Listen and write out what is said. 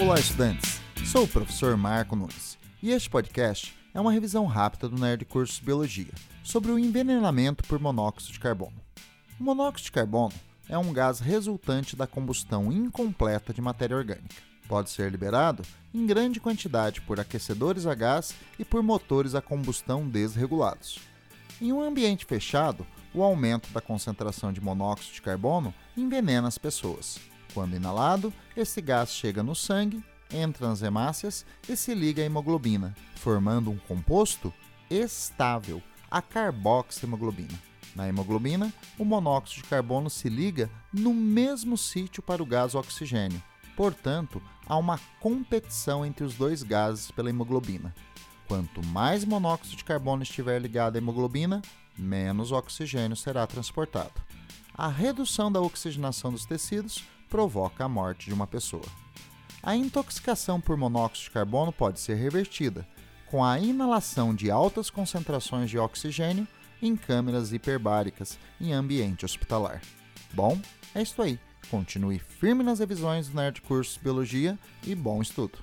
Olá, estudantes! Sou o professor Marco Nunes e este podcast é uma revisão rápida do Nerd Cursos Biologia sobre o envenenamento por monóxido de carbono. O monóxido de carbono é um gás resultante da combustão incompleta de matéria orgânica. Pode ser liberado em grande quantidade por aquecedores a gás e por motores a combustão desregulados. Em um ambiente fechado, o aumento da concentração de monóxido de carbono envenena as pessoas. Quando inalado, esse gás chega no sangue, entra nas hemácias e se liga à hemoglobina, formando um composto estável, a carboxihemoglobina. Na hemoglobina, o monóxido de carbono se liga no mesmo sítio para o gás oxigênio. Portanto, há uma competição entre os dois gases pela hemoglobina. Quanto mais monóxido de carbono estiver ligado à hemoglobina, menos oxigênio será transportado. A redução da oxigenação dos tecidos provoca a morte de uma pessoa. A intoxicação por monóxido de carbono pode ser revertida com a inalação de altas concentrações de oxigênio em câmeras hiperbáricas em ambiente hospitalar. Bom, é isso aí. Continue firme nas revisões do Nerd Cursos Biologia e bom estudo!